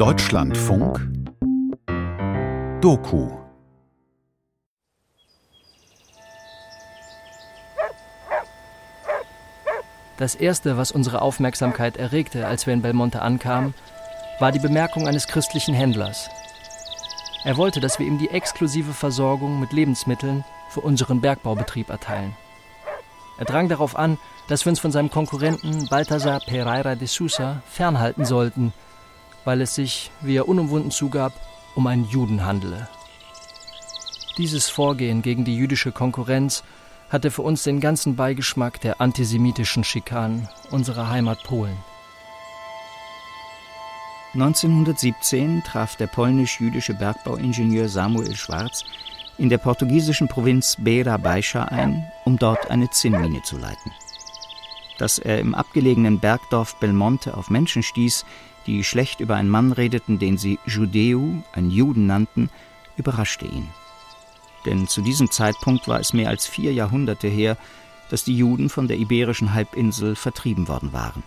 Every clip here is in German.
Deutschlandfunk Doku Das erste, was unsere Aufmerksamkeit erregte, als wir in Belmonte ankamen, war die Bemerkung eines christlichen Händlers. Er wollte, dass wir ihm die exklusive Versorgung mit Lebensmitteln für unseren Bergbaubetrieb erteilen. Er drang darauf an, dass wir uns von seinem Konkurrenten Balthasar Pereira de Sousa fernhalten sollten, weil es sich, wie er unumwunden zugab, um einen Juden handele. Dieses Vorgehen gegen die jüdische Konkurrenz hatte für uns den ganzen Beigeschmack der antisemitischen Schikanen unserer Heimat Polen. 1917 traf der polnisch-jüdische Bergbauingenieur Samuel Schwarz in der portugiesischen Provinz Beira Baixa ein, um dort eine Zinnmine zu leiten. Dass er im abgelegenen Bergdorf Belmonte auf Menschen stieß, die schlecht über einen Mann redeten, den sie Judeu, einen Juden nannten, überraschte ihn denn zu diesem Zeitpunkt war es mehr als vier Jahrhunderte her, dass die Juden von der iberischen Halbinsel vertrieben worden waren.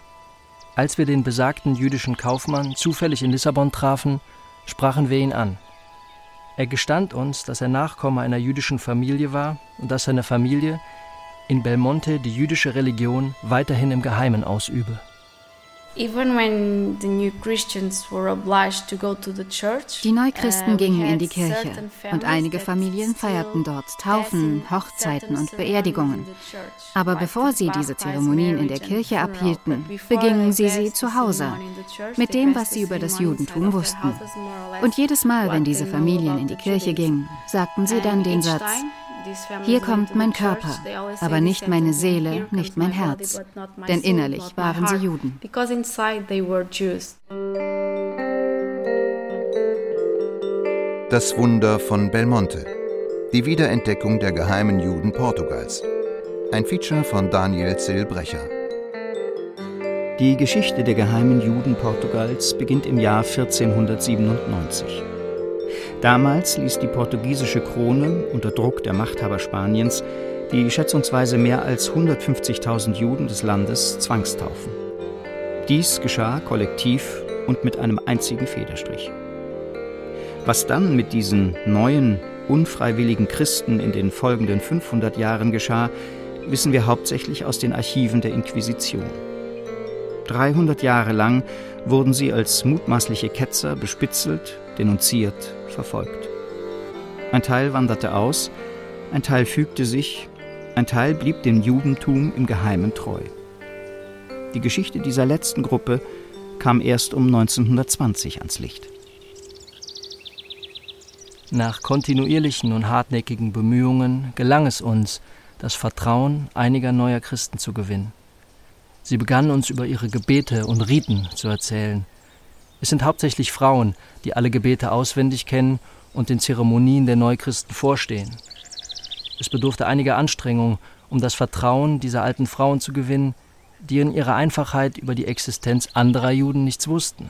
Als wir den besagten jüdischen Kaufmann zufällig in Lissabon trafen, sprachen wir ihn an. Er gestand uns, dass er Nachkomme einer jüdischen Familie war und dass seine Familie in Belmonte die jüdische Religion weiterhin im Geheimen ausübe. Die Neuchristen uh, gingen in die Kirche und einige Familien feierten dort Taufen, Hochzeiten und Beerdigungen. Aber bevor sie diese Zeremonien in der Kirche abhielten, begingen sie sie zu Hause mit dem, was sie über das Judentum wussten. Und jedes Mal, wenn diese Familien in die Kirche gingen, sagten sie dann den Satz, hier kommt mein Körper, aber nicht meine Seele, nicht mein Herz. Denn innerlich waren sie Juden. Das Wunder von Belmonte. Die Wiederentdeckung der geheimen Juden Portugals. Ein Feature von Daniel Zillbrecher. Die Geschichte der geheimen Juden Portugals beginnt im Jahr 1497. Damals ließ die portugiesische Krone unter Druck der Machthaber Spaniens die schätzungsweise mehr als 150.000 Juden des Landes zwangstaufen. Dies geschah kollektiv und mit einem einzigen Federstrich. Was dann mit diesen neuen, unfreiwilligen Christen in den folgenden 500 Jahren geschah, wissen wir hauptsächlich aus den Archiven der Inquisition. 300 Jahre lang wurden sie als mutmaßliche Ketzer bespitzelt, denunziert, verfolgt. Ein Teil wanderte aus, ein Teil fügte sich, ein Teil blieb dem Judentum im Geheimen treu. Die Geschichte dieser letzten Gruppe kam erst um 1920 ans Licht. Nach kontinuierlichen und hartnäckigen Bemühungen gelang es uns, das Vertrauen einiger neuer Christen zu gewinnen. Sie begannen uns über ihre Gebete und Riten zu erzählen. Es sind hauptsächlich Frauen, die alle Gebete auswendig kennen und den Zeremonien der Neuchristen vorstehen. Es bedurfte einiger Anstrengung, um das Vertrauen dieser alten Frauen zu gewinnen, die in ihrer Einfachheit über die Existenz anderer Juden nichts wussten.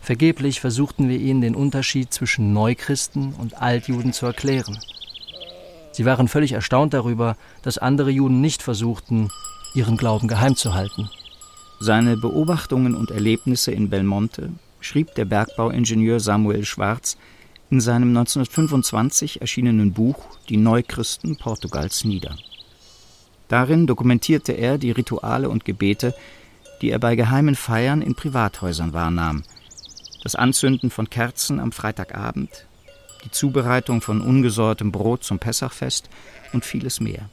Vergeblich versuchten wir ihnen den Unterschied zwischen Neuchristen und Altjuden zu erklären. Sie waren völlig erstaunt darüber, dass andere Juden nicht versuchten, ihren Glauben geheim zu halten. Seine Beobachtungen und Erlebnisse in Belmonte schrieb der Bergbauingenieur Samuel Schwarz in seinem 1925 erschienenen Buch Die Neuchristen Portugals nieder. Darin dokumentierte er die Rituale und Gebete, die er bei geheimen Feiern in Privathäusern wahrnahm. Das Anzünden von Kerzen am Freitagabend, die Zubereitung von ungesäuertem Brot zum Pessachfest und vieles mehr.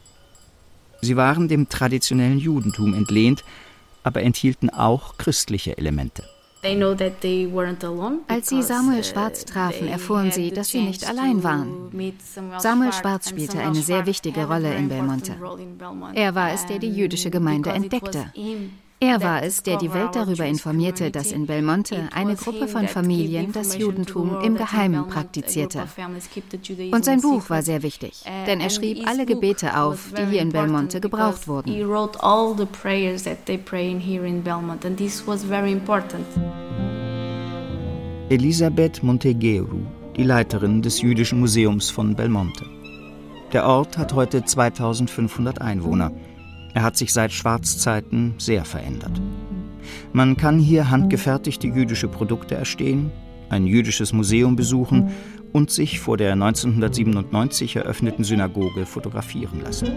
Sie waren dem traditionellen Judentum entlehnt, aber enthielten auch christliche Elemente. Als sie Samuel uh, Schwarz trafen, erfuhren sie, dass sie nicht allein waren. Samuel Schwarz spielte eine sehr wichtige Rolle in Belmonte. Er war es, der die jüdische Gemeinde entdeckte. Er war es, der die Welt darüber informierte, dass in Belmonte eine Gruppe von Familien das Judentum im Geheimen praktizierte. Und sein Buch war sehr wichtig, denn er schrieb alle Gebete auf, die hier in Belmonte gebraucht wurden. Elisabeth Montegeru, die Leiterin des Jüdischen Museums von Belmonte. Der Ort hat heute 2500 Einwohner. Er hat sich seit Schwarzzeiten sehr verändert. Man kann hier handgefertigte jüdische Produkte erstehen, ein jüdisches Museum besuchen und sich vor der 1997 eröffneten Synagoge fotografieren lassen.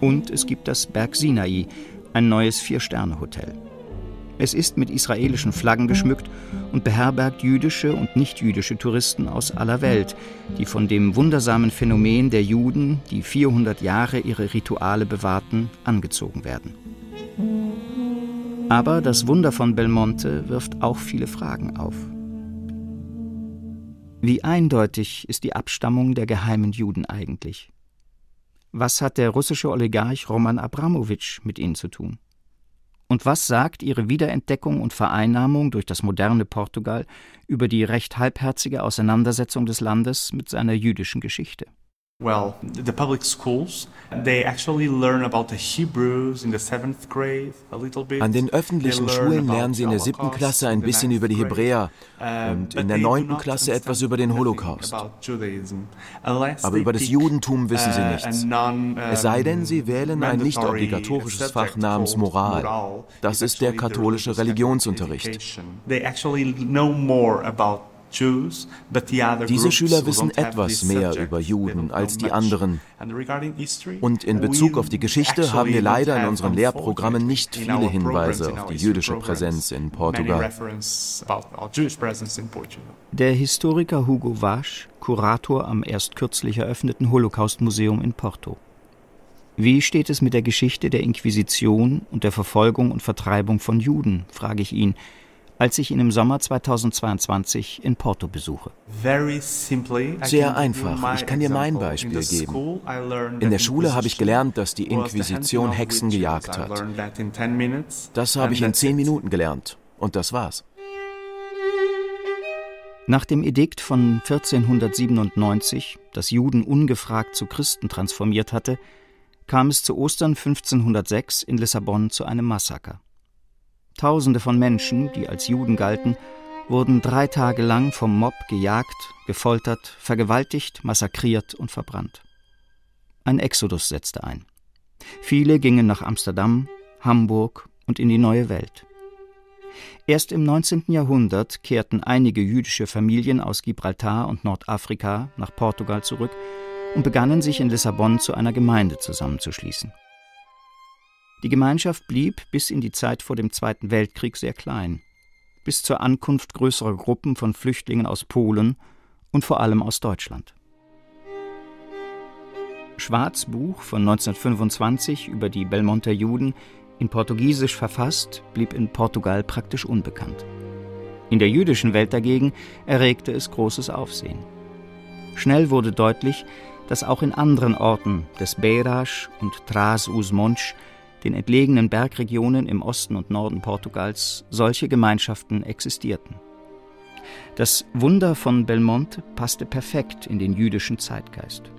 Und es gibt das Berg Sinai, ein neues Vier-Sterne-Hotel. Es ist mit israelischen Flaggen geschmückt und beherbergt jüdische und nichtjüdische Touristen aus aller Welt, die von dem wundersamen Phänomen der Juden, die 400 Jahre ihre Rituale bewahrten, angezogen werden. Aber das Wunder von Belmonte wirft auch viele Fragen auf. Wie eindeutig ist die Abstammung der geheimen Juden eigentlich? Was hat der russische Oligarch Roman Abramowitsch mit ihnen zu tun? Und was sagt ihre Wiederentdeckung und Vereinnahmung durch das moderne Portugal über die recht halbherzige Auseinandersetzung des Landes mit seiner jüdischen Geschichte? Well, the public schools, they actually learn about the Hebrews in the seventh grade a little bit. An den öffentlichen Schulen lernen sie in der siebten Klasse ein bisschen über die Hebräer und in der neunten Klasse etwas über den Holocaust. Aber über das Judentum wissen sie nichts. Es sei denn, sie wählen ein nicht obligatorisches Fach namens Moral. Das ist der katholische Religionsunterricht. They actually know more about diese Schüler wissen etwas mehr über Juden als die anderen. Und in Bezug auf die Geschichte haben wir leider in unseren Lehrprogrammen nicht viele Hinweise auf die jüdische Präsenz in Portugal. Der Historiker Hugo Wasch, Kurator am erst kürzlich eröffneten Holocaust-Museum in Porto. Wie steht es mit der Geschichte der Inquisition und der Verfolgung und Vertreibung von Juden, frage ich ihn, als ich ihn im Sommer 2022 in Porto besuche. Sehr einfach. Ich kann dir mein Beispiel geben. In der Schule habe ich gelernt, dass die Inquisition Hexen gejagt hat. Das habe ich in zehn Minuten gelernt. Und das war's. Nach dem Edikt von 1497, das Juden ungefragt zu Christen transformiert hatte, kam es zu Ostern 1506 in Lissabon zu einem Massaker. Tausende von Menschen, die als Juden galten, wurden drei Tage lang vom Mob gejagt, gefoltert, vergewaltigt, massakriert und verbrannt. Ein Exodus setzte ein. Viele gingen nach Amsterdam, Hamburg und in die neue Welt. Erst im 19. Jahrhundert kehrten einige jüdische Familien aus Gibraltar und Nordafrika nach Portugal zurück und begannen sich in Lissabon zu einer Gemeinde zusammenzuschließen. Die Gemeinschaft blieb bis in die Zeit vor dem Zweiten Weltkrieg sehr klein, bis zur Ankunft größerer Gruppen von Flüchtlingen aus Polen und vor allem aus Deutschland. Schwarzbuch von 1925 über die Belmonter Juden, in Portugiesisch verfasst, blieb in Portugal praktisch unbekannt. In der jüdischen Welt dagegen erregte es großes Aufsehen. Schnell wurde deutlich, dass auch in anderen Orten des Beiras und Tras-us-Monch den entlegenen Bergregionen im Osten und Norden Portugals, solche Gemeinschaften existierten. Das Wunder von Belmonte passte perfekt in den jüdischen Zeitgeist.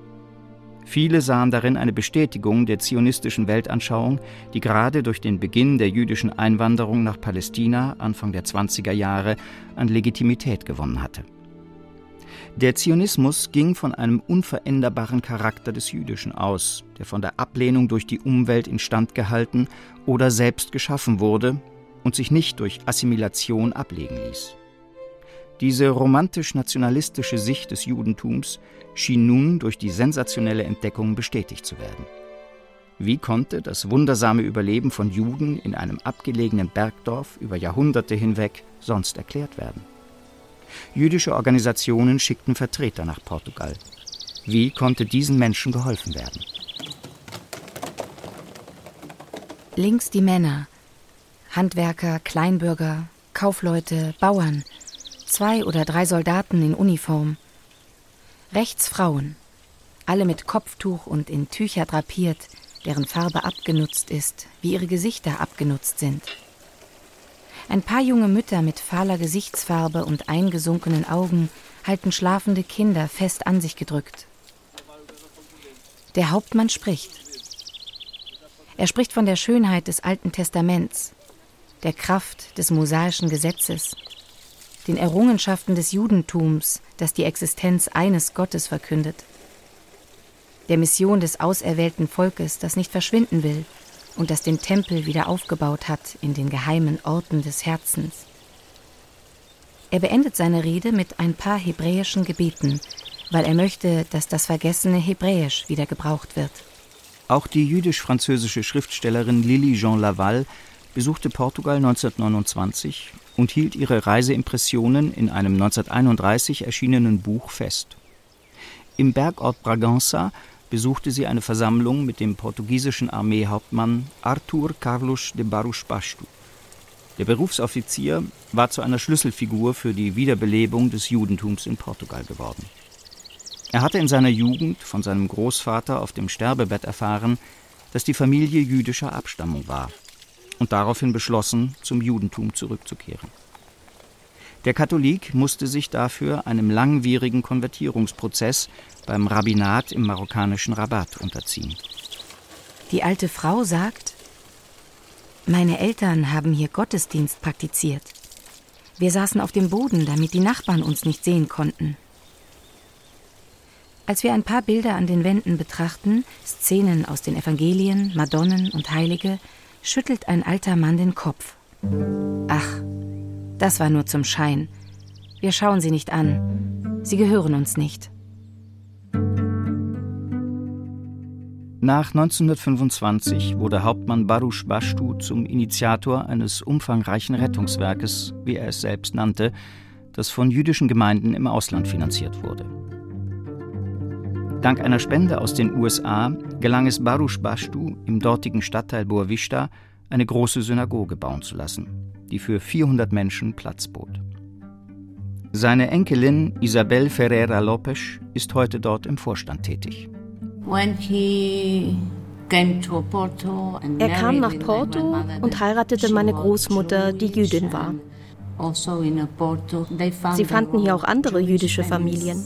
Viele sahen darin eine Bestätigung der zionistischen Weltanschauung, die gerade durch den Beginn der jüdischen Einwanderung nach Palästina Anfang der 20er Jahre an Legitimität gewonnen hatte. Der Zionismus ging von einem unveränderbaren Charakter des Jüdischen aus, der von der Ablehnung durch die Umwelt instand gehalten oder selbst geschaffen wurde und sich nicht durch Assimilation ablegen ließ. Diese romantisch-nationalistische Sicht des Judentums schien nun durch die sensationelle Entdeckung bestätigt zu werden. Wie konnte das wundersame Überleben von Juden in einem abgelegenen Bergdorf über Jahrhunderte hinweg sonst erklärt werden? Jüdische Organisationen schickten Vertreter nach Portugal. Wie konnte diesen Menschen geholfen werden? Links die Männer, Handwerker, Kleinbürger, Kaufleute, Bauern, zwei oder drei Soldaten in Uniform. Rechts Frauen, alle mit Kopftuch und in Tücher drapiert, deren Farbe abgenutzt ist, wie ihre Gesichter abgenutzt sind. Ein paar junge Mütter mit fahler Gesichtsfarbe und eingesunkenen Augen halten schlafende Kinder fest an sich gedrückt. Der Hauptmann spricht. Er spricht von der Schönheit des Alten Testaments, der Kraft des mosaischen Gesetzes, den Errungenschaften des Judentums, das die Existenz eines Gottes verkündet, der Mission des auserwählten Volkes, das nicht verschwinden will und das den Tempel wieder aufgebaut hat in den geheimen Orten des Herzens. Er beendet seine Rede mit ein paar hebräischen Gebeten, weil er möchte, dass das vergessene Hebräisch wieder gebraucht wird. Auch die jüdisch-französische Schriftstellerin Lily Jean Laval besuchte Portugal 1929 und hielt ihre Reiseimpressionen in einem 1931 erschienenen Buch fest. Im Bergort Bragança besuchte sie eine Versammlung mit dem portugiesischen Armeehauptmann Artur Carlos de Barros Bastu. Der Berufsoffizier war zu einer Schlüsselfigur für die Wiederbelebung des Judentums in Portugal geworden. Er hatte in seiner Jugend von seinem Großvater auf dem Sterbebett erfahren, dass die Familie jüdischer Abstammung war und daraufhin beschlossen, zum Judentum zurückzukehren. Der Katholik musste sich dafür einem langwierigen Konvertierungsprozess beim Rabbinat im marokkanischen Rabat unterziehen. Die alte Frau sagt, meine Eltern haben hier Gottesdienst praktiziert. Wir saßen auf dem Boden, damit die Nachbarn uns nicht sehen konnten. Als wir ein paar Bilder an den Wänden betrachten, Szenen aus den Evangelien, Madonnen und Heilige, schüttelt ein alter Mann den Kopf. Ach, das war nur zum Schein. Wir schauen sie nicht an. Sie gehören uns nicht. Nach 1925 wurde Hauptmann Baruch Bashtu zum Initiator eines umfangreichen Rettungswerkes, wie er es selbst nannte, das von jüdischen Gemeinden im Ausland finanziert wurde. Dank einer Spende aus den USA gelang es Baruch Bashtu im dortigen Stadtteil Boa Vista, eine große Synagoge bauen zu lassen, die für 400 Menschen Platz bot. Seine Enkelin Isabel Ferreira Lopes ist heute dort im Vorstand tätig. Er kam nach Porto und heiratete meine Großmutter, die Jüdin war. Also Sie fanden hier auch andere jüdische Familien.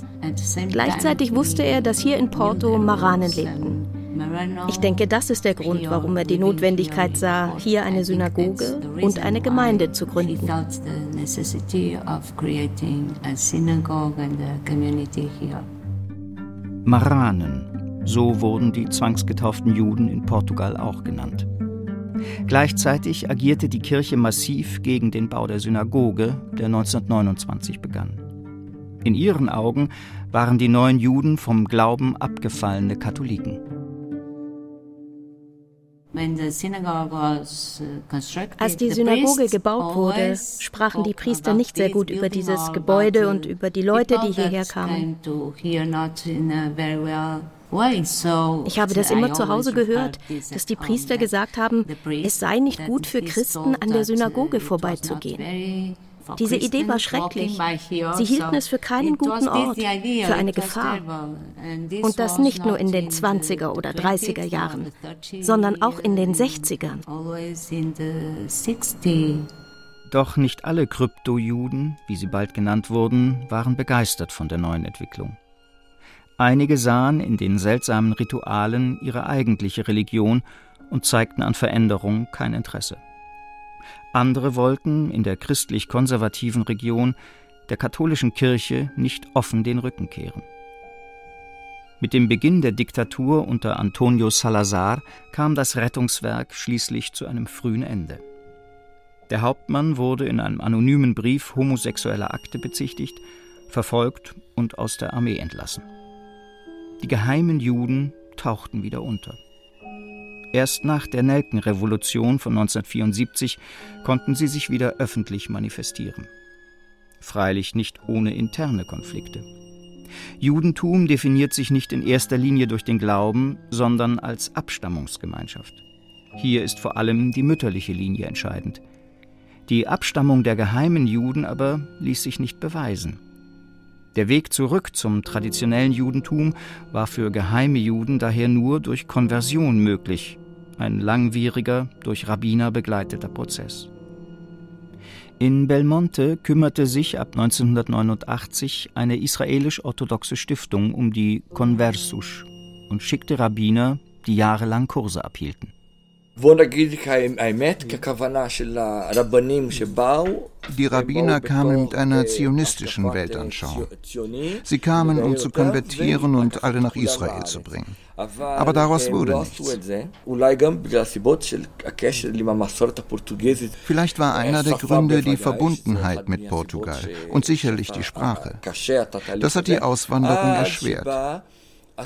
Gleichzeitig wusste er, dass hier in Porto Maranen lebten. Ich denke, das ist der Grund, warum er die Notwendigkeit sah, hier eine Synagoge und eine Gemeinde zu gründen. Maranen, so wurden die zwangsgetauften Juden in Portugal auch genannt. Gleichzeitig agierte die Kirche massiv gegen den Bau der Synagoge, der 1929 begann. In ihren Augen waren die neuen Juden vom Glauben abgefallene Katholiken. Als die Synagoge gebaut wurde, sprachen die Priester nicht sehr gut über dieses Gebäude und über die Leute, die hierher kamen. Ich habe das immer zu Hause gehört, dass die Priester gesagt haben, es sei nicht gut für Christen, an der Synagoge vorbeizugehen. Diese Idee war schrecklich. Sie hielten es für keinen guten Ort, für eine Gefahr. Und das nicht nur in den 20er oder 30er Jahren, sondern auch in den 60ern. Doch nicht alle Kryptojuden, wie sie bald genannt wurden, waren begeistert von der neuen Entwicklung. Einige sahen in den seltsamen Ritualen ihre eigentliche Religion und zeigten an Veränderung kein Interesse. Andere wollten in der christlich-konservativen Region der katholischen Kirche nicht offen den Rücken kehren. Mit dem Beginn der Diktatur unter Antonio Salazar kam das Rettungswerk schließlich zu einem frühen Ende. Der Hauptmann wurde in einem anonymen Brief homosexueller Akte bezichtigt, verfolgt und aus der Armee entlassen. Die geheimen Juden tauchten wieder unter. Erst nach der Nelkenrevolution von 1974 konnten sie sich wieder öffentlich manifestieren. Freilich nicht ohne interne Konflikte. Judentum definiert sich nicht in erster Linie durch den Glauben, sondern als Abstammungsgemeinschaft. Hier ist vor allem die mütterliche Linie entscheidend. Die Abstammung der geheimen Juden aber ließ sich nicht beweisen. Der Weg zurück zum traditionellen Judentum war für geheime Juden daher nur durch Konversion möglich, ein langwieriger, durch Rabbiner begleiteter Prozess. In Belmonte kümmerte sich ab 1989 eine israelisch-orthodoxe Stiftung um die Conversus und schickte Rabbiner, die jahrelang Kurse abhielten. Die Rabbiner kamen mit einer zionistischen Weltanschauung. Sie kamen, um zu konvertieren und alle nach Israel zu bringen. Aber daraus wurde nichts. Vielleicht war einer der Gründe die Verbundenheit mit Portugal und sicherlich die Sprache. Das hat die Auswanderung erschwert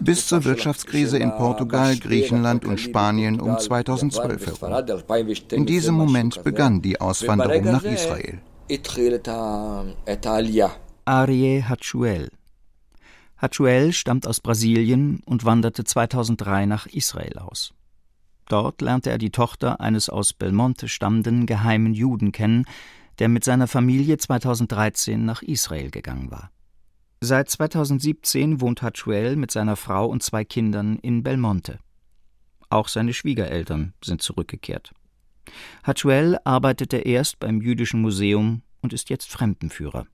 bis zur Wirtschaftskrise in Portugal, Griechenland und Spanien um 2012 herum. In diesem Moment begann die Auswanderung nach Israel. Arie Hachuel. Hachuel stammt aus Brasilien und wanderte 2003 nach Israel aus. Dort lernte er die Tochter eines aus Belmonte stammenden geheimen Juden kennen, der mit seiner Familie 2013 nach Israel gegangen war. Seit 2017 wohnt Hachuel mit seiner Frau und zwei Kindern in Belmonte. Auch seine Schwiegereltern sind zurückgekehrt. Hachuel arbeitete erst beim Jüdischen Museum und ist jetzt Fremdenführer.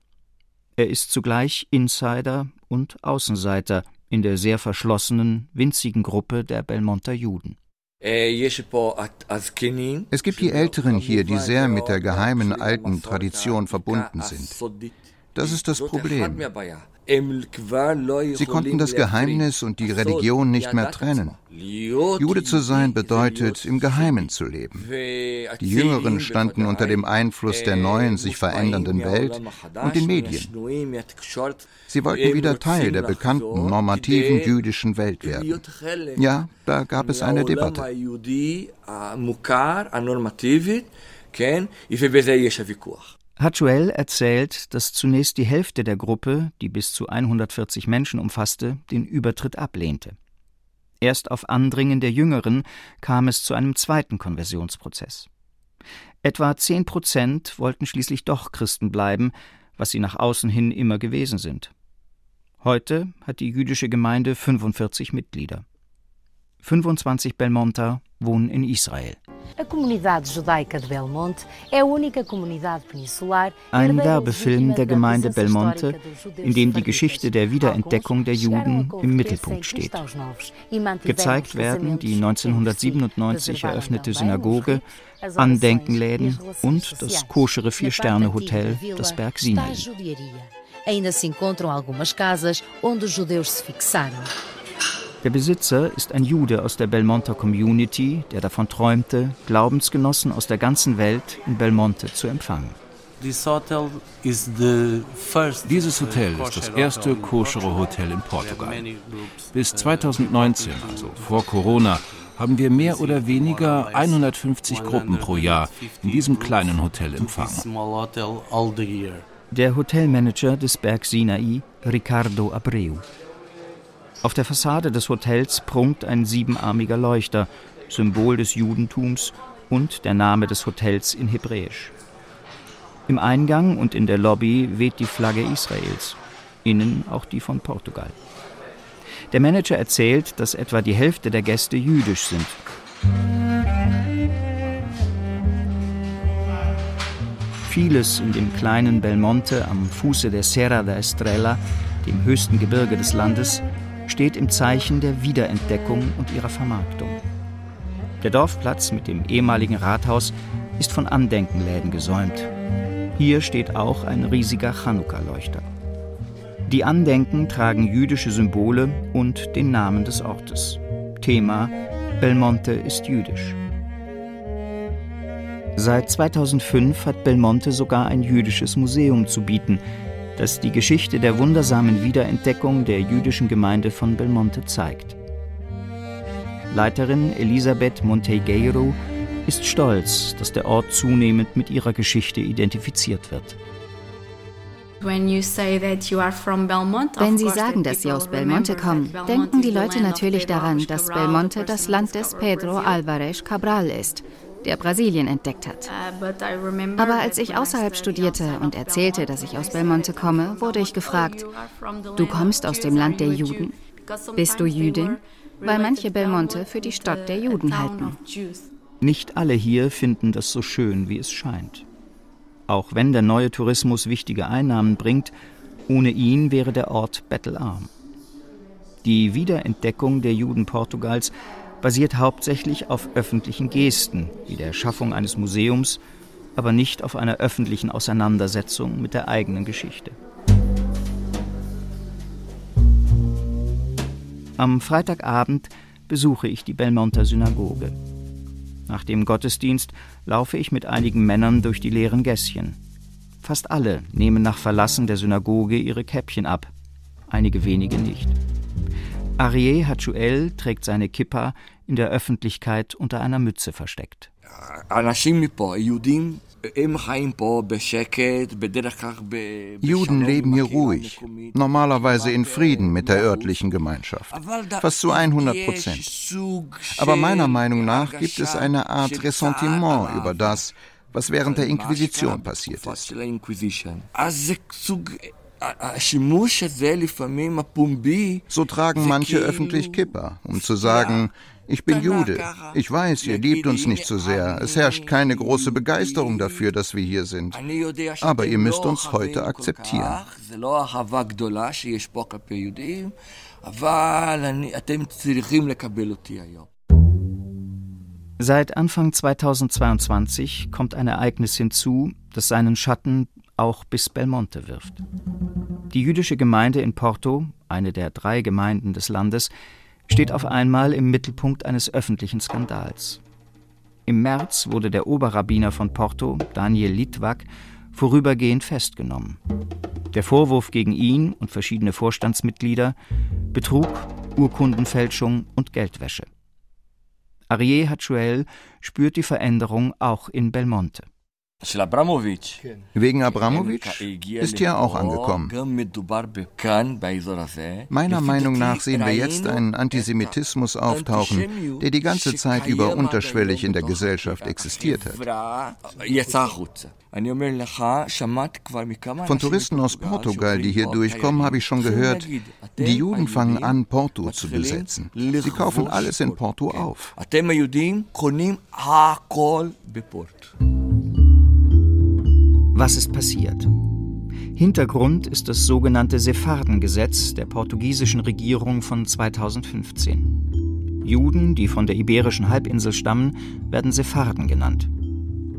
Er ist zugleich Insider und Außenseiter in der sehr verschlossenen, winzigen Gruppe der Belmonter Juden. Es gibt die Älteren hier, die sehr mit der geheimen alten Tradition verbunden sind. Das ist das Problem. Sie konnten das Geheimnis und die Religion nicht mehr trennen. Jude zu sein bedeutet, im Geheimen zu leben. Die Jüngeren standen unter dem Einfluss der neuen, sich verändernden Welt und den Medien. Sie wollten wieder Teil der bekannten, normativen jüdischen Welt werden. Ja, da gab es eine Debatte. Hachuel erzählt, dass zunächst die Hälfte der Gruppe, die bis zu 140 Menschen umfasste, den Übertritt ablehnte. Erst auf Andringen der Jüngeren kam es zu einem zweiten Konversionsprozess. Etwa 10 Prozent wollten schließlich doch Christen bleiben, was sie nach außen hin immer gewesen sind. Heute hat die jüdische Gemeinde 45 Mitglieder. 25 Belmonter wohnen in Israel. Ein Werbefilm der Gemeinde Belmonte, in dem die Geschichte der Wiederentdeckung der Juden im Mittelpunkt steht. Gezeigt werden die 1997 eröffnete Synagoge, Andenkenläden und das koschere Vier-Sterne-Hotel, das Berg Sinai. Ainda se encontram algumas casas onde os judeus se fixaram. Der Besitzer ist ein Jude aus der Belmonter Community, der davon träumte, Glaubensgenossen aus der ganzen Welt in Belmonte zu empfangen. Dieses Hotel ist das erste koschere Hotel in Portugal. Bis 2019, also vor Corona, haben wir mehr oder weniger 150 Gruppen pro Jahr in diesem kleinen Hotel empfangen. Der Hotelmanager des Berg Sinai, Ricardo Abreu. Auf der Fassade des Hotels prunkt ein siebenarmiger Leuchter, Symbol des Judentums und der Name des Hotels in Hebräisch. Im Eingang und in der Lobby weht die Flagge Israels, innen auch die von Portugal. Der Manager erzählt, dass etwa die Hälfte der Gäste jüdisch sind. Vieles in dem kleinen Belmonte am Fuße der Serra da Estrella, dem höchsten Gebirge des Landes, steht im Zeichen der Wiederentdeckung und ihrer Vermarktung. Der Dorfplatz mit dem ehemaligen Rathaus ist von Andenkenläden gesäumt. Hier steht auch ein riesiger Chanukka-Leuchter. Die Andenken tragen jüdische Symbole und den Namen des Ortes. Thema Belmonte ist jüdisch. Seit 2005 hat Belmonte sogar ein jüdisches Museum zu bieten, das die Geschichte der wundersamen Wiederentdeckung der jüdischen Gemeinde von Belmonte zeigt. Leiterin Elisabeth Montegueiro ist stolz, dass der Ort zunehmend mit ihrer Geschichte identifiziert wird. Wenn Sie sagen, dass Sie aus Belmonte kommen, denken die Leute natürlich daran, dass Belmonte das Land des Pedro Álvarez Cabral ist der Brasilien entdeckt hat. Uh, Aber als ich außerhalb studierte und erzählte, dass ich aus Belmonte komme, wurde ich gefragt, du kommst aus dem Land der Juden? Bist du Jüdin? Weil manche Belmonte für die Stadt der Juden halten. Nicht alle hier finden das so schön, wie es scheint. Auch wenn der neue Tourismus wichtige Einnahmen bringt, ohne ihn wäre der Ort bettelarm. Die Wiederentdeckung der Juden Portugals basiert hauptsächlich auf öffentlichen Gesten, wie der Schaffung eines Museums, aber nicht auf einer öffentlichen Auseinandersetzung mit der eigenen Geschichte. Am Freitagabend besuche ich die Belmonter Synagoge. Nach dem Gottesdienst laufe ich mit einigen Männern durch die leeren Gässchen. Fast alle nehmen nach Verlassen der Synagoge ihre Käppchen ab, einige wenige nicht. Arieh Hachuel trägt seine Kippa in der Öffentlichkeit unter einer Mütze versteckt. Juden leben hier ruhig, normalerweise in Frieden mit der örtlichen Gemeinschaft, fast zu 100 Prozent. Aber meiner Meinung nach gibt es eine Art Ressentiment über das, was während der Inquisition passiert ist. So tragen manche öffentlich Kippa, um zu sagen, ich bin Jude. Ich weiß, ihr liebt uns nicht so sehr. Es herrscht keine große Begeisterung dafür, dass wir hier sind. Aber ihr müsst uns heute akzeptieren. Seit Anfang 2022 kommt ein Ereignis hinzu, das seinen Schatten auch bis Belmonte wirft. Die jüdische Gemeinde in Porto, eine der drei Gemeinden des Landes, steht auf einmal im Mittelpunkt eines öffentlichen Skandals. Im März wurde der Oberrabbiner von Porto, Daniel Litwak, vorübergehend festgenommen. Der Vorwurf gegen ihn und verschiedene Vorstandsmitglieder Betrug, Urkundenfälschung und Geldwäsche. Arieh Hachuel spürt die Veränderung auch in Belmonte. Wegen Abramowitsch ist hier auch angekommen. Meiner Meinung nach sehen wir jetzt einen Antisemitismus auftauchen, der die ganze Zeit über unterschwellig in der Gesellschaft existiert hat. Von Touristen aus Portugal, die hier durchkommen, habe ich schon gehört, die Juden fangen an, Porto zu besetzen. Sie kaufen alles in Porto auf. Was ist passiert? Hintergrund ist das sogenannte Sephardengesetz der portugiesischen Regierung von 2015. Juden, die von der iberischen Halbinsel stammen, werden Sepharden genannt.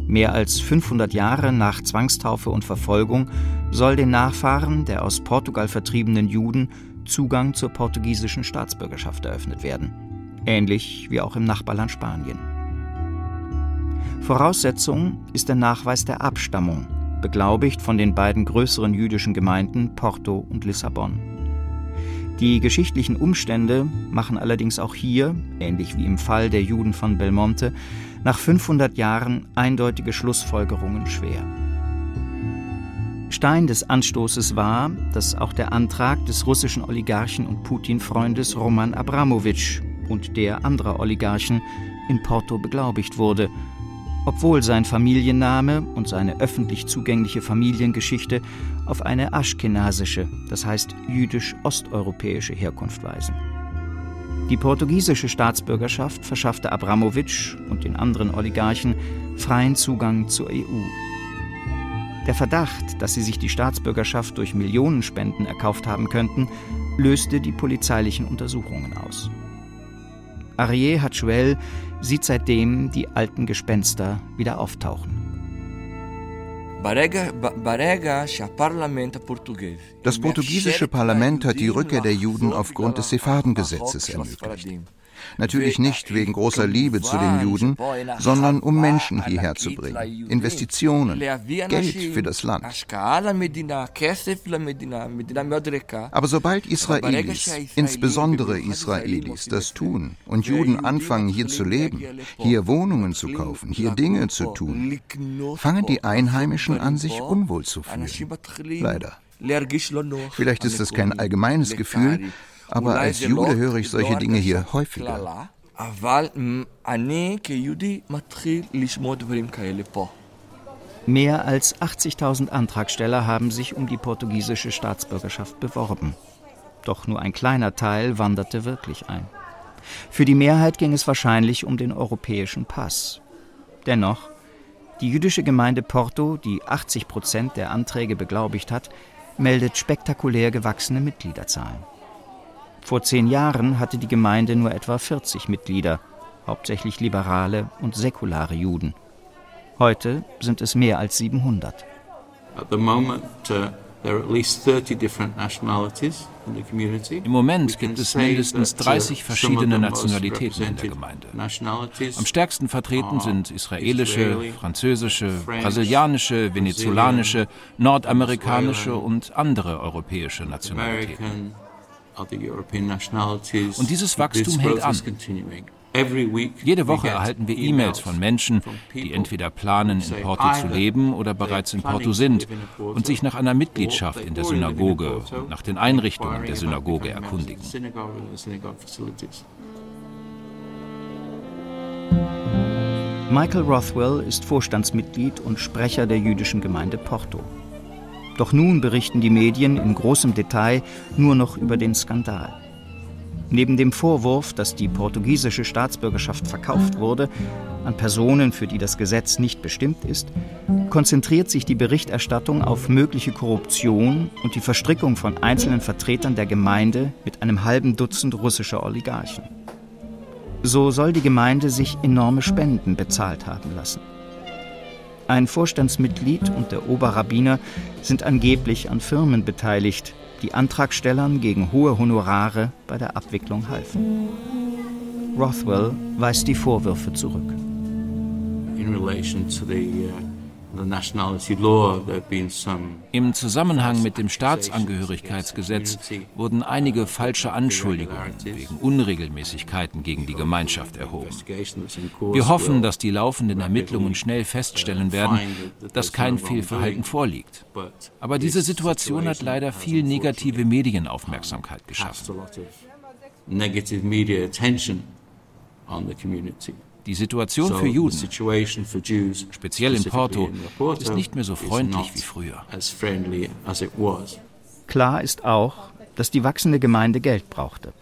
Mehr als 500 Jahre nach Zwangstaufe und Verfolgung soll den Nachfahren der aus Portugal vertriebenen Juden Zugang zur portugiesischen Staatsbürgerschaft eröffnet werden, ähnlich wie auch im Nachbarland Spanien. Voraussetzung ist der Nachweis der Abstammung beglaubigt von den beiden größeren jüdischen Gemeinden Porto und Lissabon. Die geschichtlichen Umstände machen allerdings auch hier, ähnlich wie im Fall der Juden von Belmonte, nach 500 Jahren eindeutige Schlussfolgerungen schwer. Stein des Anstoßes war, dass auch der Antrag des russischen Oligarchen und Putin-Freundes Roman Abramowitsch und der anderer Oligarchen in Porto beglaubigt wurde – obwohl sein Familienname und seine öffentlich zugängliche Familiengeschichte auf eine aschkenasische, das heißt jüdisch-osteuropäische Herkunft weisen. Die portugiesische Staatsbürgerschaft verschaffte Abramowitsch und den anderen Oligarchen freien Zugang zur EU. Der Verdacht, dass sie sich die Staatsbürgerschaft durch Millionenspenden erkauft haben könnten, löste die polizeilichen Untersuchungen aus. Arié Hachuel sieht seitdem die alten Gespenster wieder auftauchen. Das portugiesische Parlament hat die Rückkehr der Juden aufgrund des Sephardengesetzes ermöglicht. Natürlich nicht wegen großer Liebe zu den Juden, sondern um Menschen hierher zu bringen, Investitionen, Geld für das Land. Aber sobald Israelis, insbesondere Israelis, das tun und Juden anfangen hier zu leben, hier Wohnungen zu kaufen, hier Dinge zu tun, fangen die Einheimischen an, sich unwohl zu fühlen. Leider. Vielleicht ist das kein allgemeines Gefühl, aber als Jude höre ich solche Dinge hier häufiger. Mehr als 80.000 Antragsteller haben sich um die portugiesische Staatsbürgerschaft beworben. Doch nur ein kleiner Teil wanderte wirklich ein. Für die Mehrheit ging es wahrscheinlich um den europäischen Pass. Dennoch, die jüdische Gemeinde Porto, die 80 Prozent der Anträge beglaubigt hat, meldet spektakulär gewachsene Mitgliederzahlen. Vor zehn Jahren hatte die Gemeinde nur etwa 40 Mitglieder. hauptsächlich liberale und säkulare Juden. Heute sind es mehr als 700. At the moment, uh im Moment gibt es mindestens 30 uh, verschiedene Nationalitäten in der Gemeinde. Am stärksten vertreten sind israelische, französische, brasilianische, venezolanische, nordamerikanische und andere europäische Nationalitäten. Und dieses Wachstum hält an. Jede Woche erhalten wir E-Mails von Menschen, die entweder planen, in Porto zu leben oder bereits in Porto sind und sich nach einer Mitgliedschaft in der Synagoge und nach den Einrichtungen der Synagoge erkundigen. Michael Rothwell ist Vorstandsmitglied und Sprecher der jüdischen Gemeinde Porto. Doch nun berichten die Medien in großem Detail nur noch über den Skandal. Neben dem Vorwurf, dass die portugiesische Staatsbürgerschaft verkauft wurde, an Personen, für die das Gesetz nicht bestimmt ist, konzentriert sich die Berichterstattung auf mögliche Korruption und die Verstrickung von einzelnen Vertretern der Gemeinde mit einem halben Dutzend russischer Oligarchen. So soll die Gemeinde sich enorme Spenden bezahlt haben lassen. Ein Vorstandsmitglied und der Oberrabbiner sind angeblich an Firmen beteiligt, die Antragstellern gegen hohe Honorare bei der Abwicklung halfen. Rothwell weist die Vorwürfe zurück. In relation to the uh im Zusammenhang mit dem Staatsangehörigkeitsgesetz wurden einige falsche Anschuldigungen wegen Unregelmäßigkeiten gegen die Gemeinschaft erhoben. Wir hoffen, dass die laufenden Ermittlungen schnell feststellen werden, dass kein Fehlverhalten vorliegt. Aber diese Situation hat leider viel negative Medienaufmerksamkeit geschaffen. Die Situation für Juden, speziell in Porto, ist nicht mehr so freundlich wie früher. Klar ist auch, dass die wachsende Gemeinde Geld brauchte.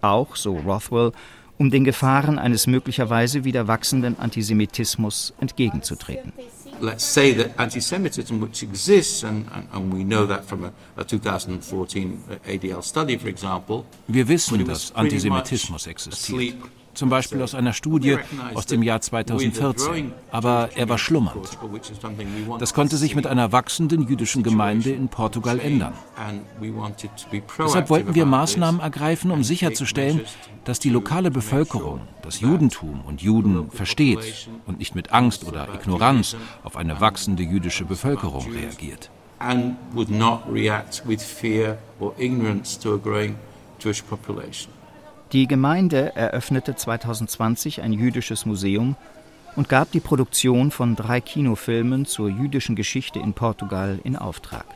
Auch, so Rothwell, um den Gefahren eines möglicherweise wieder wachsenden Antisemitismus entgegenzutreten. Let's say that anti-Semitism, which exists, and, and we know that from a, a 2014 ADL study, for example. Wir wissen, dass Antisemitismus existiert zum Beispiel aus einer Studie aus dem Jahr 2014, aber er war schlummernd. Das konnte sich mit einer wachsenden jüdischen Gemeinde in Portugal ändern. Deshalb wollten wir Maßnahmen ergreifen, um sicherzustellen, dass die lokale Bevölkerung das Judentum und Juden versteht und nicht mit Angst oder Ignoranz auf eine wachsende jüdische Bevölkerung reagiert. And would not react with fear or ignorance to a growing Jewish population. Die Gemeinde eröffnete 2020 ein jüdisches Museum und gab die Produktion von drei Kinofilmen zur jüdischen Geschichte in Portugal in Auftrag.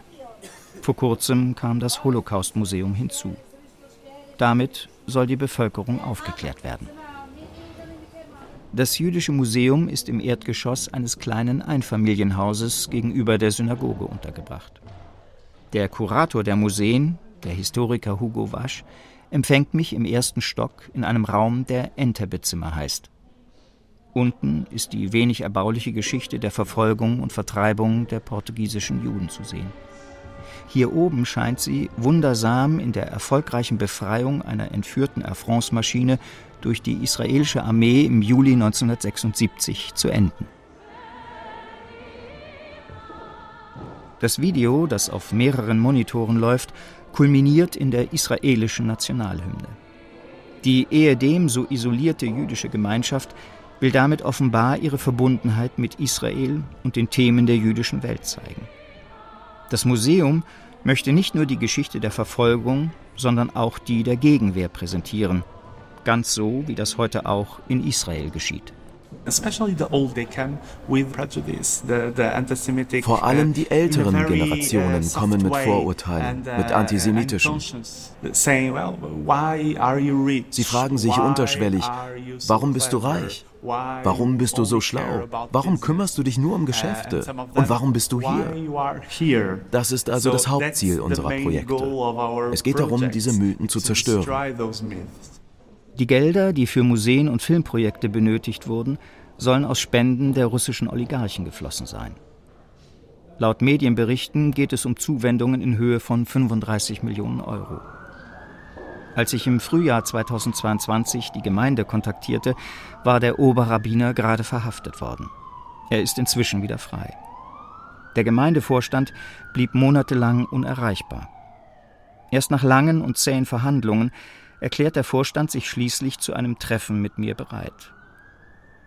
Vor kurzem kam das Holocaust-Museum hinzu. Damit soll die Bevölkerung aufgeklärt werden. Das jüdische Museum ist im Erdgeschoss eines kleinen Einfamilienhauses gegenüber der Synagoge untergebracht. Der Kurator der Museen, der Historiker Hugo Wasch, empfängt mich im ersten Stock in einem Raum, der Enterbezimmer heißt. Unten ist die wenig erbauliche Geschichte der Verfolgung und Vertreibung der portugiesischen Juden zu sehen. Hier oben scheint sie wundersam in der erfolgreichen Befreiung einer entführten Air France-Maschine durch die israelische Armee im Juli 1976 zu enden. Das Video, das auf mehreren Monitoren läuft, kulminiert in der israelischen Nationalhymne. Die ehedem so isolierte jüdische Gemeinschaft will damit offenbar ihre Verbundenheit mit Israel und den Themen der jüdischen Welt zeigen. Das Museum möchte nicht nur die Geschichte der Verfolgung, sondern auch die der Gegenwehr präsentieren, ganz so wie das heute auch in Israel geschieht. Vor allem die älteren Generationen kommen mit Vorurteilen, uh, mit antisemitischen. Sie fragen sich unterschwellig, warum bist du reich? Warum bist du so schlau? Warum kümmerst du dich nur um Geschäfte? Und warum bist du hier? Das ist also das Hauptziel unserer Projekte. Es geht darum, diese Mythen zu zerstören. Die Gelder, die für Museen und Filmprojekte benötigt wurden, sollen aus Spenden der russischen Oligarchen geflossen sein. Laut Medienberichten geht es um Zuwendungen in Höhe von 35 Millionen Euro. Als ich im Frühjahr 2022 die Gemeinde kontaktierte, war der Oberrabbiner gerade verhaftet worden. Er ist inzwischen wieder frei. Der Gemeindevorstand blieb monatelang unerreichbar. Erst nach langen und zähen Verhandlungen erklärt der Vorstand sich schließlich zu einem Treffen mit mir bereit.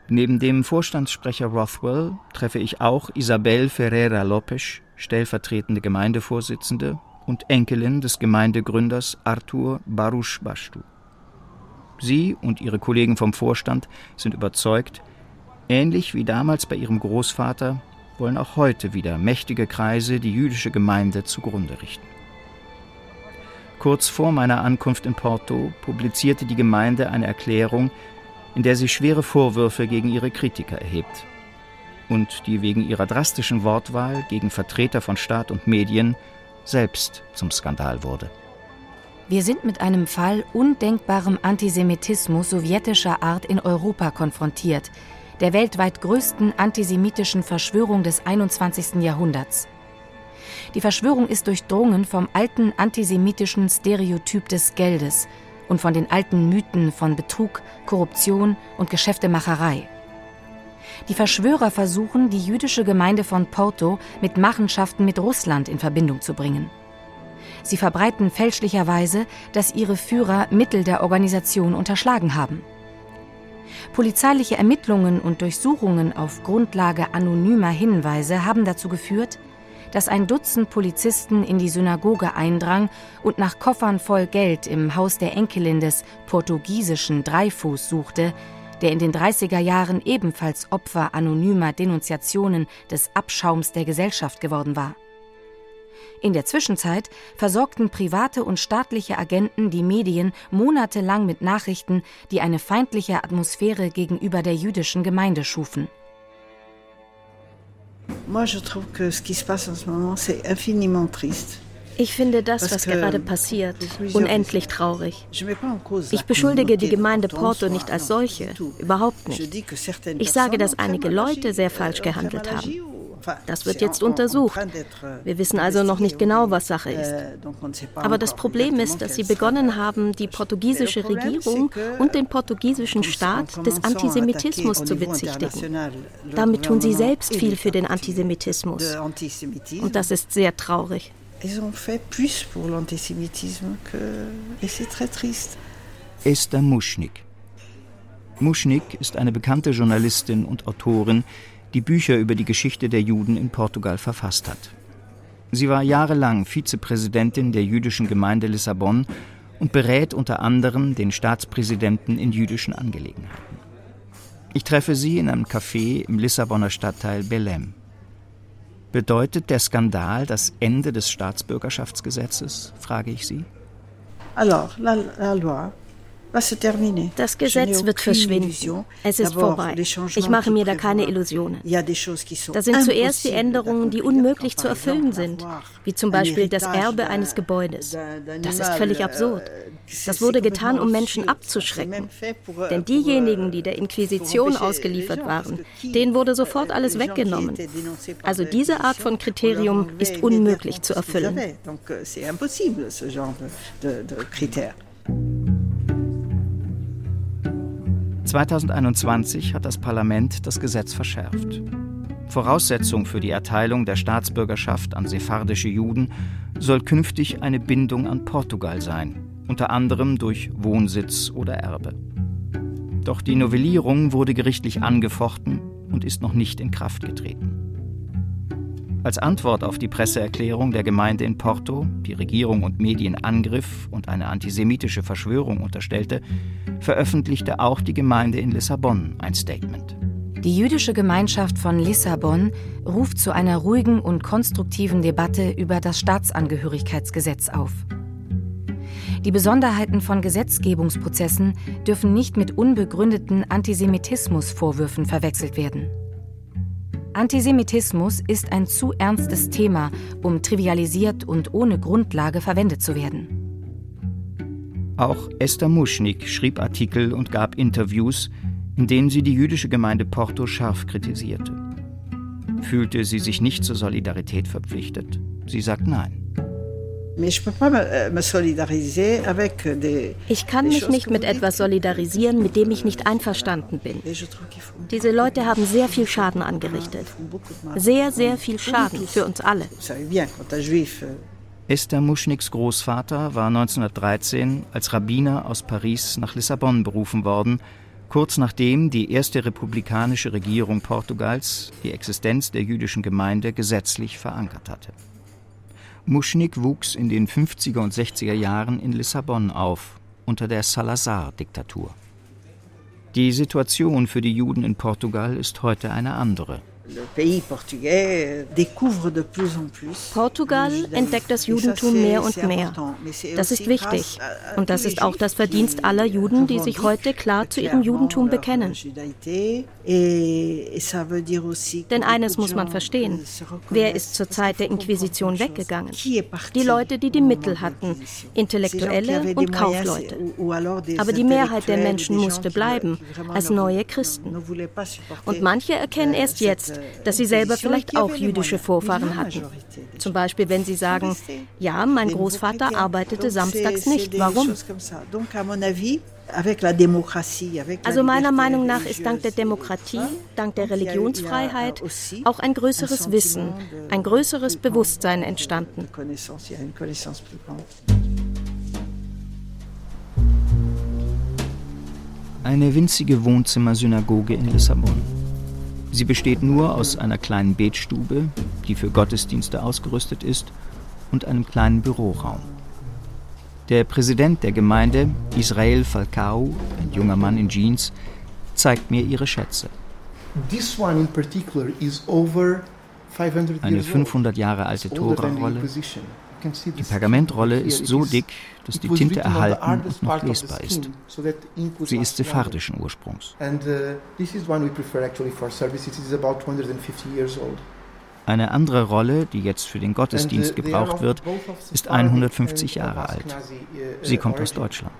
Neben dem Vorstandssprecher Rothwell treffe ich auch Isabel Ferreira Lopes, stellvertretende Gemeindevorsitzende und Enkelin des Gemeindegründers Arthur Baruch Bashtu. Sie und ihre Kollegen vom Vorstand sind überzeugt, ähnlich wie damals bei ihrem Großvater wollen auch heute wieder mächtige Kreise die jüdische Gemeinde zugrunde richten. Kurz vor meiner Ankunft in Porto publizierte die Gemeinde eine Erklärung, in der sie schwere Vorwürfe gegen ihre Kritiker erhebt und die wegen ihrer drastischen Wortwahl gegen Vertreter von Staat und Medien selbst zum Skandal wurde. Wir sind mit einem Fall undenkbarem Antisemitismus sowjetischer Art in Europa konfrontiert, der weltweit größten antisemitischen Verschwörung des 21. Jahrhunderts. Die Verschwörung ist durchdrungen vom alten antisemitischen Stereotyp des Geldes und von den alten Mythen von Betrug, Korruption und Geschäftemacherei. Die Verschwörer versuchen, die jüdische Gemeinde von Porto mit Machenschaften mit Russland in Verbindung zu bringen. Sie verbreiten fälschlicherweise, dass ihre Führer Mittel der Organisation unterschlagen haben. Polizeiliche Ermittlungen und Durchsuchungen auf Grundlage anonymer Hinweise haben dazu geführt, dass ein Dutzend Polizisten in die Synagoge eindrang und nach Koffern voll Geld im Haus der Enkelin des portugiesischen Dreifuß suchte, der in den 30er Jahren ebenfalls Opfer anonymer Denunziationen des Abschaums der Gesellschaft geworden war. In der Zwischenzeit versorgten private und staatliche Agenten die Medien monatelang mit Nachrichten, die eine feindliche Atmosphäre gegenüber der jüdischen Gemeinde schufen. Moi, je trouve que ce qui se passe en ce moment, c'est infiniment triste. Ich finde das, was gerade passiert, unendlich traurig. Ich beschuldige die Gemeinde Porto nicht als solche, überhaupt nicht. Ich sage, dass einige Leute sehr falsch gehandelt haben. Das wird jetzt untersucht. Wir wissen also noch nicht genau, was Sache ist. Aber das Problem ist, dass sie begonnen haben, die portugiesische Regierung und den portugiesischen Staat des Antisemitismus zu bezichtigen. Damit tun sie selbst viel für den Antisemitismus. Und das ist sehr traurig. Esther Muschnik. Muschnik ist eine bekannte Journalistin und Autorin, die Bücher über die Geschichte der Juden in Portugal verfasst hat. Sie war jahrelang Vizepräsidentin der jüdischen Gemeinde Lissabon und berät unter anderem den Staatspräsidenten in jüdischen Angelegenheiten. Ich treffe sie in einem Café im Lissabonner Stadtteil Belém. Bedeutet der Skandal das Ende des Staatsbürgerschaftsgesetzes, frage ich Sie. Alors, la, la loi das Gesetz wird verschwinden. Es ist vorbei. Ich mache mir da keine Illusionen. Da sind zuerst die Änderungen, die unmöglich zu erfüllen sind, wie zum Beispiel das Erbe eines Gebäudes. Das ist völlig euh, absurd. Das wurde getan, um Menschen abzuschrecken. Euh, Denn diejenigen, die der Inquisition ausgeliefert waren, denen wurde sofort alles weggenommen. Also diese Art von Kriterium ist unmöglich zu erfüllen. 2021 hat das Parlament das Gesetz verschärft. Voraussetzung für die Erteilung der Staatsbürgerschaft an sephardische Juden soll künftig eine Bindung an Portugal sein, unter anderem durch Wohnsitz oder Erbe. Doch die Novellierung wurde gerichtlich angefochten und ist noch nicht in Kraft getreten. Als Antwort auf die Presseerklärung der Gemeinde in Porto, die Regierung und Medien angriff und eine antisemitische Verschwörung unterstellte, veröffentlichte auch die Gemeinde in Lissabon ein Statement. Die jüdische Gemeinschaft von Lissabon ruft zu einer ruhigen und konstruktiven Debatte über das Staatsangehörigkeitsgesetz auf. Die Besonderheiten von Gesetzgebungsprozessen dürfen nicht mit unbegründeten Antisemitismusvorwürfen verwechselt werden. Antisemitismus ist ein zu ernstes Thema, um trivialisiert und ohne Grundlage verwendet zu werden. Auch Esther Muschnik schrieb Artikel und gab Interviews, in denen sie die jüdische Gemeinde Porto scharf kritisierte. Fühlte sie sich nicht zur Solidarität verpflichtet? Sie sagt nein. Ich kann mich nicht mit etwas solidarisieren, mit dem ich nicht einverstanden bin. Diese Leute haben sehr viel Schaden angerichtet. Sehr, sehr viel Schaden für uns alle. Esther Muschniks Großvater war 1913 als Rabbiner aus Paris nach Lissabon berufen worden, kurz nachdem die erste republikanische Regierung Portugals die Existenz der jüdischen Gemeinde gesetzlich verankert hatte. Muschnik wuchs in den 50er und 60er Jahren in Lissabon auf, unter der Salazar-Diktatur. Die Situation für die Juden in Portugal ist heute eine andere. Portugal entdeckt das Judentum mehr und mehr. Das ist wichtig. Und das ist auch das Verdienst aller Juden, die sich heute klar zu ihrem Judentum bekennen. Denn eines muss man verstehen. Wer ist zur Zeit der Inquisition weggegangen? Die Leute, die die Mittel hatten, Intellektuelle und Kaufleute. Aber die Mehrheit der Menschen musste bleiben, als neue Christen. Und manche erkennen erst jetzt, dass sie selber vielleicht auch jüdische Vorfahren hatten. Zum Beispiel, wenn sie sagen, ja, mein Großvater arbeitete samstags nicht. Warum? Also meiner Meinung nach ist dank der Demokratie, dank der Religionsfreiheit auch ein größeres Wissen, ein größeres Bewusstsein entstanden. Eine winzige Wohnzimmersynagoge in Lissabon. Sie besteht nur aus einer kleinen Betstube, die für Gottesdienste ausgerüstet ist, und einem kleinen Büroraum. Der Präsident der Gemeinde, Israel Falcao, ein junger Mann in Jeans, zeigt mir ihre Schätze. Eine 500 Jahre alte Tora-Rolle, die Pergamentrolle ist so dick, dass die Tinte erhalten und noch lesbar ist. Sie ist sephardischen Ursprungs. Uh, Eine andere Rolle, die jetzt für den Gottesdienst uh, gebraucht wird, ist 150 Jahre alt. Uh, sie kommt aus Deutschland.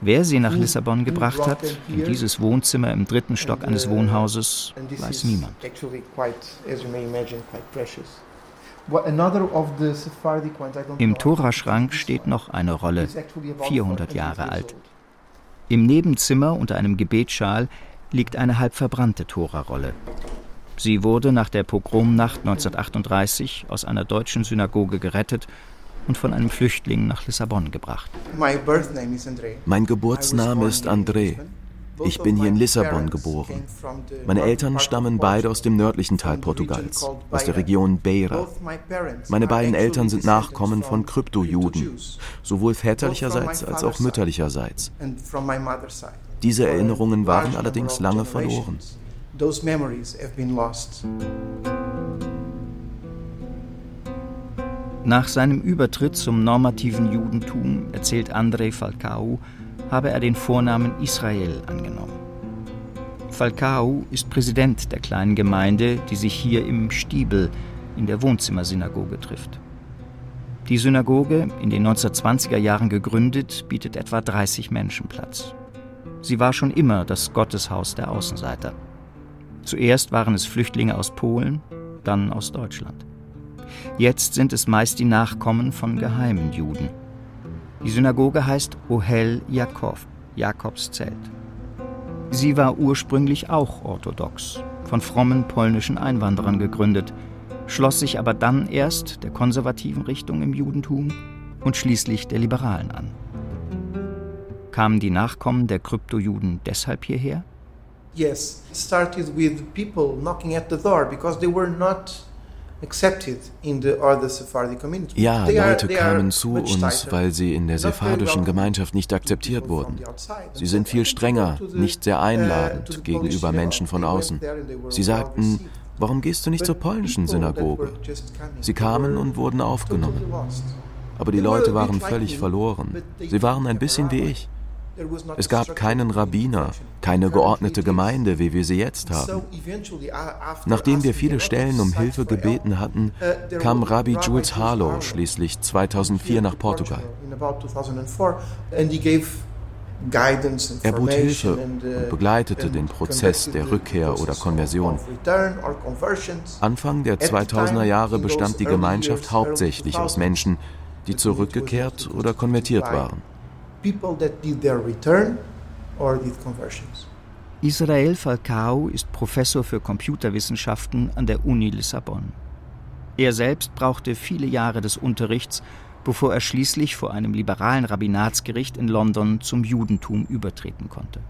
Wer sie nach Lissabon gebracht hat, in dieses Wohnzimmer im dritten Stock eines Wohnhauses, weiß niemand. Im Toraschrank steht noch eine Rolle, 400 Jahre alt. Im Nebenzimmer unter einem Gebetsschal liegt eine halb verbrannte Torarolle. Sie wurde nach der Pogromnacht 1938 aus einer deutschen Synagoge gerettet und von einem Flüchtling nach Lissabon gebracht. Mein Geburtsname ist André. Ich bin hier in Lissabon geboren. Meine Eltern stammen beide aus dem nördlichen Teil Portugals, aus der Region Beira. Meine beiden Eltern sind Nachkommen von Kryptojuden, sowohl väterlicherseits als auch mütterlicherseits. Diese Erinnerungen waren allerdings lange verloren. Nach seinem Übertritt zum normativen Judentum erzählt André Falcao, habe er den Vornamen Israel angenommen. Falcao ist Präsident der kleinen Gemeinde, die sich hier im Stiebel in der Wohnzimmersynagoge trifft. Die Synagoge, in den 1920er Jahren gegründet, bietet etwa 30 Menschen Platz. Sie war schon immer das Gotteshaus der Außenseiter. Zuerst waren es Flüchtlinge aus Polen, dann aus Deutschland. Jetzt sind es meist die Nachkommen von geheimen Juden. Die Synagoge heißt Ohel Jakov, Jakobs Zelt. Sie war ursprünglich auch orthodox, von frommen polnischen Einwanderern gegründet, schloss sich aber dann erst der konservativen Richtung im Judentum und schließlich der Liberalen an. Kamen die Nachkommen der Kryptojuden deshalb hierher? Yes, it started with people knocking at the door because they were not ja, Leute kamen zu uns, weil sie in der sephardischen Gemeinschaft nicht akzeptiert wurden. Sie sind viel strenger, nicht sehr uh, einladend gegenüber Menschen von außen. Sie sagten, warum gehst du nicht zur polnischen Synagoge? Sie kamen und wurden aufgenommen. Aber die Leute waren völlig verloren. Sie waren ein bisschen wie ich. Es gab keinen Rabbiner, keine geordnete Gemeinde, wie wir sie jetzt haben. Nachdem wir viele Stellen um Hilfe gebeten hatten, kam Rabbi Jules Harlow schließlich 2004 nach Portugal. Er bot Hilfe und begleitete den Prozess der Rückkehr oder Konversion. Anfang der 2000er Jahre bestand die Gemeinschaft hauptsächlich aus Menschen, die zurückgekehrt oder konvertiert waren. Israel Falcao ist Professor für Computerwissenschaften an der Uni Lissabon. Er selbst brauchte viele Jahre des Unterrichts, bevor er schließlich vor einem liberalen Rabbinatsgericht in London zum Judentum übertreten konnte.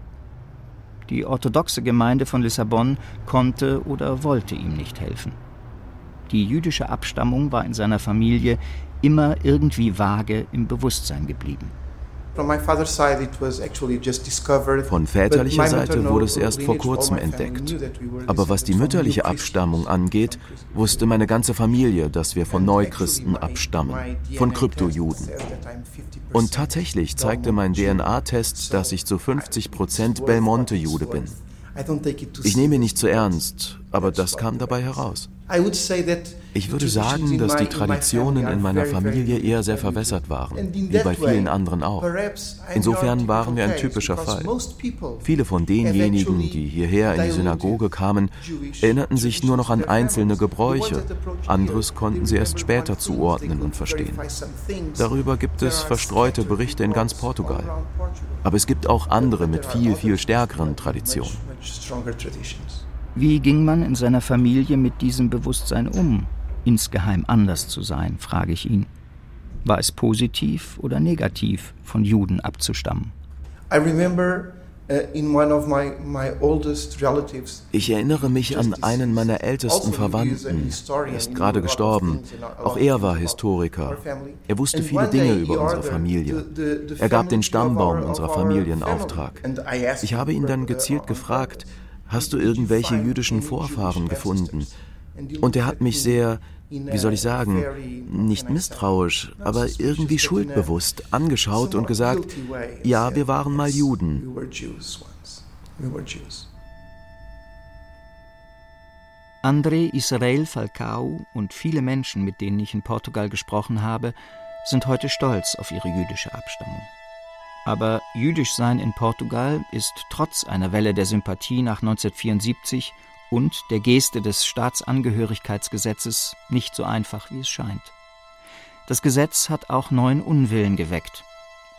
Die orthodoxe Gemeinde von Lissabon konnte oder wollte ihm nicht helfen. Die jüdische Abstammung war in seiner Familie immer irgendwie vage im Bewusstsein geblieben. Von väterlicher Seite wurde es erst vor kurzem entdeckt. Aber was die mütterliche Abstammung angeht, wusste meine ganze Familie, dass wir von Neuchristen abstammen, von Kryptojuden. Und tatsächlich zeigte mein DNA-Test, dass ich zu 50 Prozent Belmonte-Jude bin. Ich nehme ihn nicht zu ernst, aber das kam dabei heraus. Ich würde sagen, dass die Traditionen in meiner Familie eher sehr verwässert waren, wie bei vielen anderen auch. Insofern waren wir ein typischer Fall. Viele von denjenigen, die hierher in die Synagoge kamen, erinnerten sich nur noch an einzelne Gebräuche. Anderes konnten sie erst später zuordnen und verstehen. Darüber gibt es verstreute Berichte in ganz Portugal. Aber es gibt auch andere mit viel, viel stärkeren Traditionen. Wie ging man in seiner Familie mit diesem Bewusstsein um, insgeheim anders zu sein, frage ich ihn. War es positiv oder negativ, von Juden abzustammen? Uh, ich erinnere mich an einen meiner ältesten also Verwandten. Er ist gerade gestorben. Auch er war Historiker. Er wusste viele Dinge über unsere Familie. Er gab den Stammbaum unserer Familie in Auftrag. Ich habe ihn dann gezielt gefragt, hast du irgendwelche jüdischen Vorfahren gefunden? Und er hat mich sehr, wie soll ich sagen, nicht misstrauisch, aber irgendwie schuldbewusst angeschaut und gesagt, ja, wir waren mal Juden. André Israel Falcao und viele Menschen, mit denen ich in Portugal gesprochen habe, sind heute stolz auf ihre jüdische Abstammung. Aber jüdisch sein in Portugal ist trotz einer Welle der Sympathie nach 1974 und der Geste des Staatsangehörigkeitsgesetzes nicht so einfach, wie es scheint. Das Gesetz hat auch neuen Unwillen geweckt.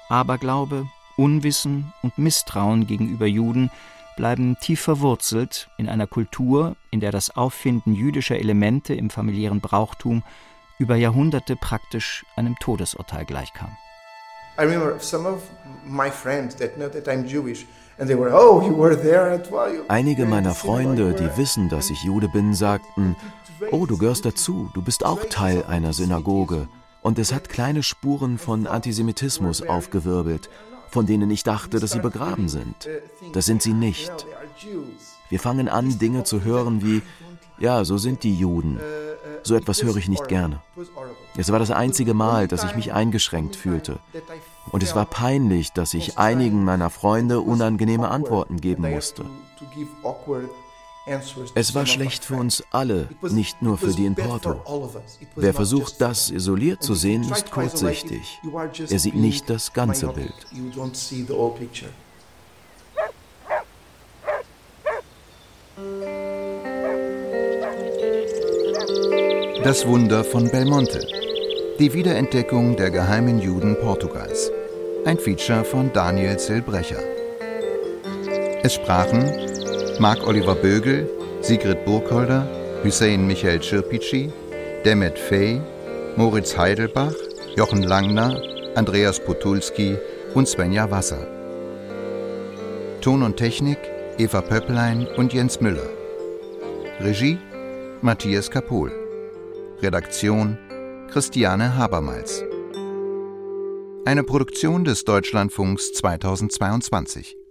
Aberglaube, Unwissen und Misstrauen gegenüber Juden bleiben tief verwurzelt in einer Kultur, in der das Auffinden jüdischer Elemente im familiären Brauchtum über Jahrhunderte praktisch einem Todesurteil gleichkam. I remember some of my friends that know that I'm Jewish. Oh, Einige meiner Freunde, die wissen, dass ich Jude bin, sagten, oh, du gehörst dazu, du bist auch Teil einer Synagoge. Und es hat kleine Spuren von Antisemitismus aufgewirbelt, von denen ich dachte, dass sie begraben sind. Das sind sie nicht. Wir fangen an, Dinge zu hören wie, ja, so sind die Juden. So etwas höre ich nicht gerne. Es war das einzige Mal, dass ich mich eingeschränkt fühlte. Und es war peinlich, dass ich einigen meiner Freunde unangenehme Antworten geben musste. Es war schlecht für uns alle, nicht nur für die in Porto. Wer versucht, das isoliert zu sehen, ist kurzsichtig. Er sieht nicht das ganze Bild. Das Wunder von Belmonte. Die Wiederentdeckung der geheimen Juden Portugals. Ein Feature von Daniel Silbrecher. Es sprachen Marc Oliver Bögel, Sigrid Burkholder, Hussein Michael Schirpici, Demet Fey, Moritz Heidelbach, Jochen Langner, Andreas Potulski und Svenja Wasser. Ton und Technik Eva Pöpplein und Jens Müller. Regie Matthias Kapohl. Redaktion Christiane Habermals. Eine Produktion des Deutschlandfunks 2022.